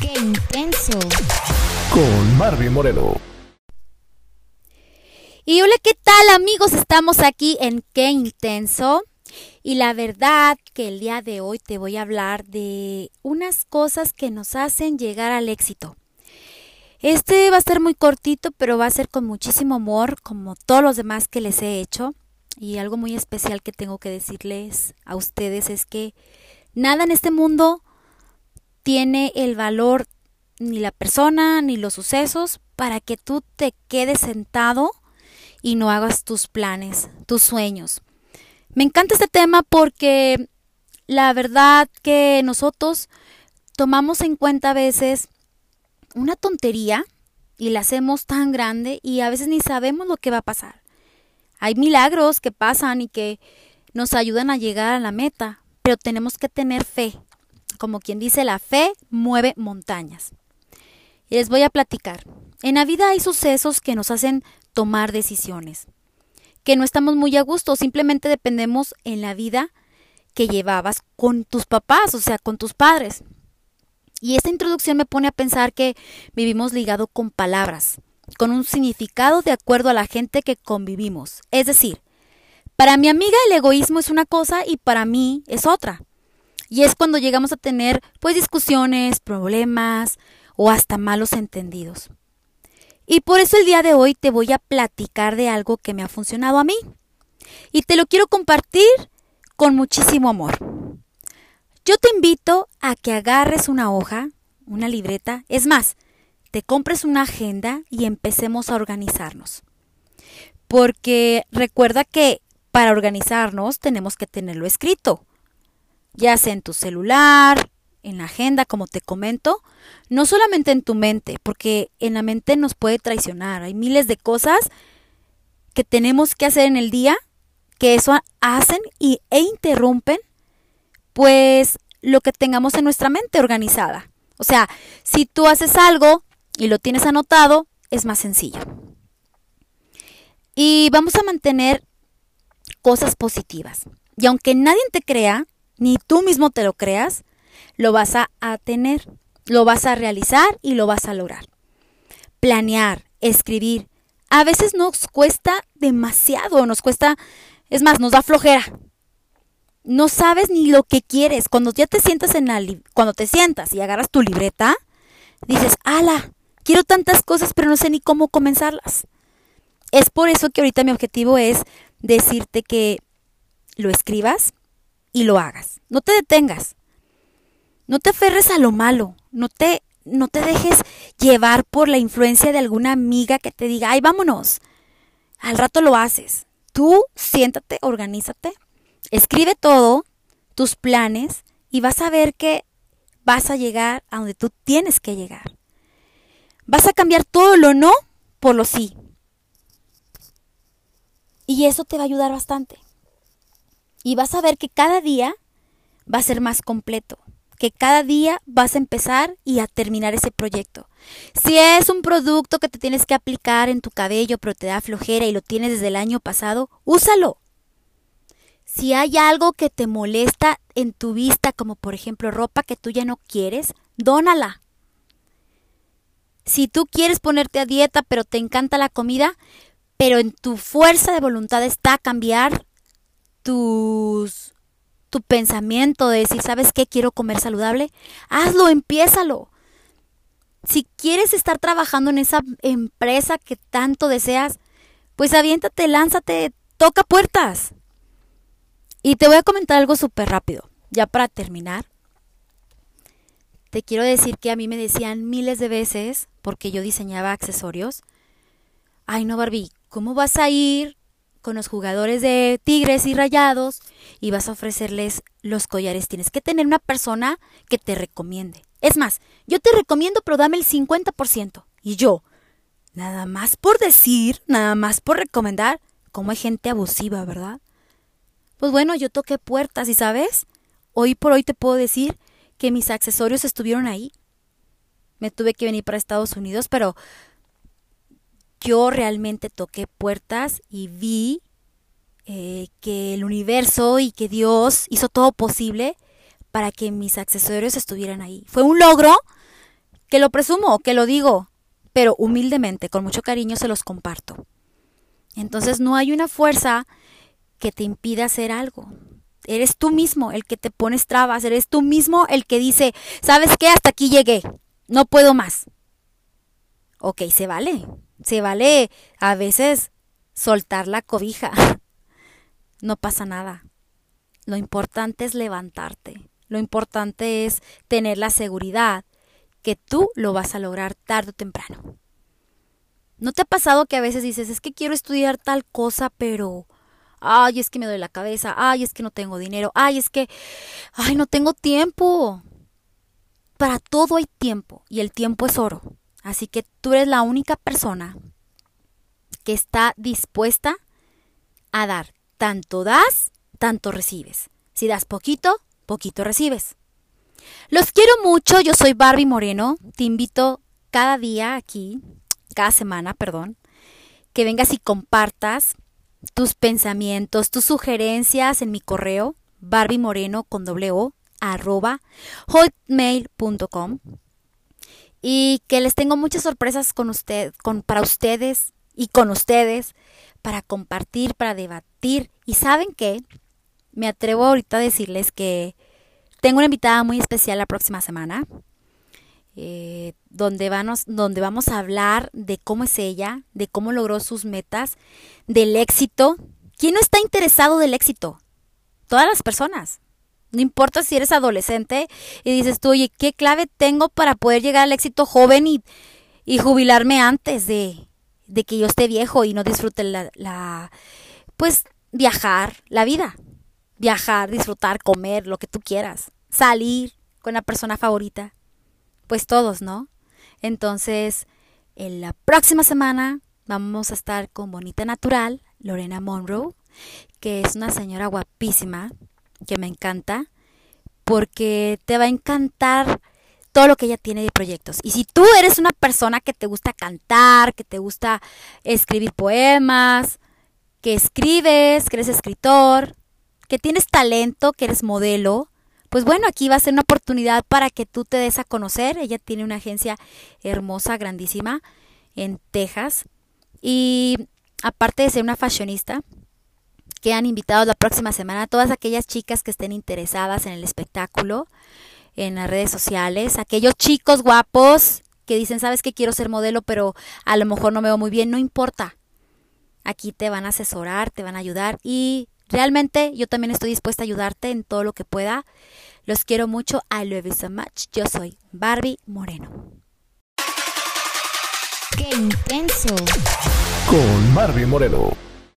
¡Qué intenso! Con Marvin Moreno. Y hola, ¿qué tal amigos? Estamos aquí en Qué Intenso. Y la verdad que el día de hoy te voy a hablar de unas cosas que nos hacen llegar al éxito. Este va a ser muy cortito, pero va a ser con muchísimo amor, como todos los demás que les he hecho. Y algo muy especial que tengo que decirles a ustedes es que nada en este mundo tiene el valor ni la persona ni los sucesos para que tú te quedes sentado y no hagas tus planes, tus sueños. Me encanta este tema porque la verdad que nosotros tomamos en cuenta a veces una tontería y la hacemos tan grande y a veces ni sabemos lo que va a pasar. Hay milagros que pasan y que nos ayudan a llegar a la meta, pero tenemos que tener fe. Como quien dice, la fe mueve montañas. Y les voy a platicar. En la vida hay sucesos que nos hacen tomar decisiones, que no estamos muy a gusto, simplemente dependemos en la vida que llevabas con tus papás, o sea, con tus padres. Y esta introducción me pone a pensar que vivimos ligado con palabras, con un significado de acuerdo a la gente que convivimos. Es decir, para mi amiga el egoísmo es una cosa y para mí es otra. Y es cuando llegamos a tener pues discusiones, problemas o hasta malos entendidos. Y por eso el día de hoy te voy a platicar de algo que me ha funcionado a mí. Y te lo quiero compartir con muchísimo amor. Yo te invito a que agarres una hoja, una libreta, es más, te compres una agenda y empecemos a organizarnos. Porque recuerda que para organizarnos tenemos que tenerlo escrito, ya sea en tu celular, en la agenda, como te comento, no solamente en tu mente, porque en la mente nos puede traicionar. Hay miles de cosas que tenemos que hacer en el día que eso hacen y, e interrumpen pues lo que tengamos en nuestra mente organizada. O sea, si tú haces algo y lo tienes anotado, es más sencillo. Y vamos a mantener cosas positivas. Y aunque nadie te crea, ni tú mismo te lo creas, lo vas a, tener, lo vas a realizar y lo vas a lograr. Planear, escribir, a veces nos cuesta demasiado, nos cuesta, es más, nos da flojera. No sabes ni lo que quieres. Cuando ya te sientas en la, cuando te sientas y agarras tu libreta, dices, ala, quiero tantas cosas, pero no sé ni cómo comenzarlas. Es por eso que ahorita mi objetivo es decirte que lo escribas y lo hagas. No te detengas. No te aferres a lo malo, no te, no te dejes llevar por la influencia de alguna amiga que te diga, ay, vámonos. Al rato lo haces. Tú siéntate, organízate, escribe todo, tus planes, y vas a ver que vas a llegar a donde tú tienes que llegar. Vas a cambiar todo lo no por lo sí. Y eso te va a ayudar bastante. Y vas a ver que cada día va a ser más completo que cada día vas a empezar y a terminar ese proyecto. Si es un producto que te tienes que aplicar en tu cabello pero te da flojera y lo tienes desde el año pasado, úsalo. Si hay algo que te molesta en tu vista, como por ejemplo ropa que tú ya no quieres, dónala. Si tú quieres ponerte a dieta pero te encanta la comida, pero en tu fuerza de voluntad está cambiar tu pensamiento de decir, ¿sabes qué? Quiero comer saludable, hazlo, empiézalo. Si quieres estar trabajando en esa empresa que tanto deseas, pues aviéntate, lánzate, toca puertas. Y te voy a comentar algo súper rápido, ya para terminar. Te quiero decir que a mí me decían miles de veces, porque yo diseñaba accesorios, ay no Barbie, ¿cómo vas a ir con los jugadores de Tigres y Rayados y vas a ofrecerles los collares. Tienes que tener una persona que te recomiende. Es más, yo te recomiendo, pero dame el 50%. Y yo, nada más por decir, nada más por recomendar, como hay gente abusiva, ¿verdad? Pues bueno, yo toqué puertas y sabes, hoy por hoy te puedo decir que mis accesorios estuvieron ahí. Me tuve que venir para Estados Unidos, pero yo realmente toqué puertas y vi eh, que el universo y que Dios hizo todo posible para que mis accesorios estuvieran ahí. Fue un logro que lo presumo, que lo digo, pero humildemente, con mucho cariño se los comparto. Entonces no hay una fuerza que te impida hacer algo. Eres tú mismo el que te pones trabas, eres tú mismo el que dice, ¿sabes qué? Hasta aquí llegué, no puedo más. Ok, se vale, se vale a veces soltar la cobija. No pasa nada. Lo importante es levantarte. Lo importante es tener la seguridad que tú lo vas a lograr tarde o temprano. ¿No te ha pasado que a veces dices, es que quiero estudiar tal cosa, pero, ay, es que me duele la cabeza, ay, es que no tengo dinero, ay, es que, ay, no tengo tiempo? Para todo hay tiempo y el tiempo es oro. Así que tú eres la única persona que está dispuesta a dar. Tanto das, tanto recibes. Si das poquito, poquito recibes. Los quiero mucho, yo soy Barbie Moreno. Te invito cada día aquí cada semana, perdón, que vengas y compartas tus pensamientos, tus sugerencias en mi correo moreno con o arroba hotmail.com y que les tengo muchas sorpresas con usted, con, para ustedes y con ustedes para compartir, para debatir. Y saben qué, me atrevo ahorita a decirles que tengo una invitada muy especial la próxima semana. Eh, donde, vamos, donde vamos a hablar de cómo es ella, de cómo logró sus metas, del éxito. ¿Quién no está interesado del éxito? Todas las personas. No importa si eres adolescente y dices tú, oye, ¿qué clave tengo para poder llegar al éxito joven y, y jubilarme antes de, de, que yo esté viejo y no disfrute la, la, pues, viajar, la vida? Viajar, disfrutar, comer, lo que tú quieras. Salir con la persona favorita pues todos, ¿no? Entonces, en la próxima semana vamos a estar con Bonita Natural, Lorena Monroe, que es una señora guapísima, que me encanta, porque te va a encantar todo lo que ella tiene de proyectos. Y si tú eres una persona que te gusta cantar, que te gusta escribir poemas, que escribes, que eres escritor, que tienes talento, que eres modelo, pues bueno, aquí va a ser una oportunidad para que tú te des a conocer. Ella tiene una agencia hermosa, grandísima, en Texas. Y aparte de ser una fashionista, que han invitado la próxima semana a todas aquellas chicas que estén interesadas en el espectáculo, en las redes sociales, aquellos chicos guapos que dicen, sabes que quiero ser modelo, pero a lo mejor no me veo muy bien, no importa. Aquí te van a asesorar, te van a ayudar y Realmente yo también estoy dispuesta a ayudarte en todo lo que pueda. Los quiero mucho. I love you so much. Yo soy Barbie Moreno. ¡Qué intenso! Con Barbie Moreno.